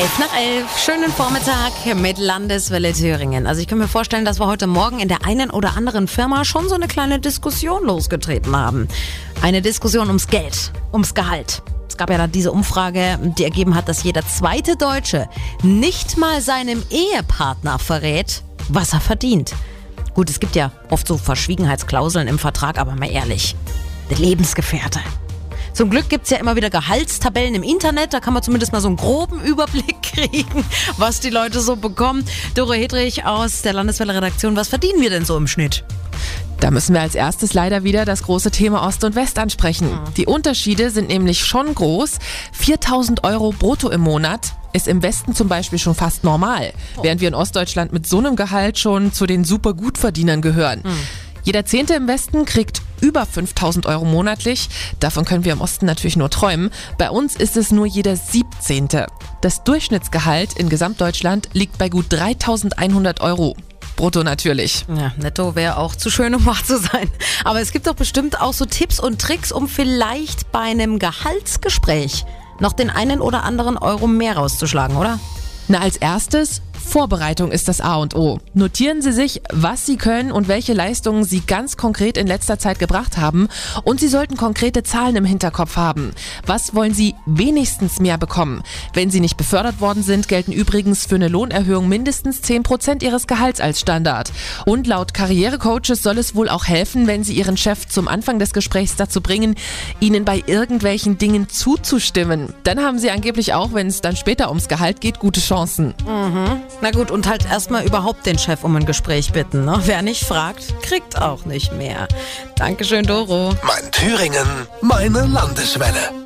11 nach 11, schönen Vormittag mit Landeswelle Thüringen. Also ich kann mir vorstellen, dass wir heute Morgen in der einen oder anderen Firma schon so eine kleine Diskussion losgetreten haben. Eine Diskussion ums Geld, ums Gehalt. Es gab ja da diese Umfrage, die ergeben hat, dass jeder zweite Deutsche nicht mal seinem Ehepartner verrät, was er verdient. Gut, es gibt ja oft so Verschwiegenheitsklauseln im Vertrag, aber mal ehrlich, der Lebensgefährte. Zum Glück gibt es ja immer wieder Gehaltstabellen im Internet. Da kann man zumindest mal so einen groben Überblick kriegen, was die Leute so bekommen. Doro Hedrich aus der Landeswelle-Redaktion, was verdienen wir denn so im Schnitt? Da müssen wir als erstes leider wieder das große Thema Ost und West ansprechen. Die Unterschiede sind nämlich schon groß. 4000 Euro brutto im Monat ist im Westen zum Beispiel schon fast normal, während wir in Ostdeutschland mit so einem Gehalt schon zu den super Gutverdienern gehören. Jeder Zehnte im Westen kriegt über 5000 Euro monatlich. Davon können wir im Osten natürlich nur träumen. Bei uns ist es nur jeder Siebzehnte. Das Durchschnittsgehalt in Gesamtdeutschland liegt bei gut 3100 Euro. Brutto natürlich. Ja, netto wäre auch zu schön, um wahr zu sein. Aber es gibt doch bestimmt auch so Tipps und Tricks, um vielleicht bei einem Gehaltsgespräch noch den einen oder anderen Euro mehr rauszuschlagen, oder? Na, als erstes, Vorbereitung ist das A und O. Notieren Sie sich, was Sie können und welche Leistungen Sie ganz konkret in letzter Zeit gebracht haben. Und Sie sollten konkrete Zahlen im Hinterkopf haben. Was wollen Sie wenigstens mehr bekommen? Wenn Sie nicht befördert worden sind, gelten übrigens für eine Lohnerhöhung mindestens 10% Ihres Gehalts als Standard. Und laut Karrierecoaches soll es wohl auch helfen, wenn Sie Ihren Chef zum Anfang des Gesprächs dazu bringen, Ihnen bei irgendwelchen Dingen zuzustimmen. Dann haben Sie angeblich auch, wenn es dann später ums Gehalt geht, gute Chancen. Na gut, und halt erstmal überhaupt den Chef um ein Gespräch bitten. Ne? Wer nicht fragt, kriegt auch nicht mehr. Dankeschön, Doro. Mein Thüringen, meine Landeswelle.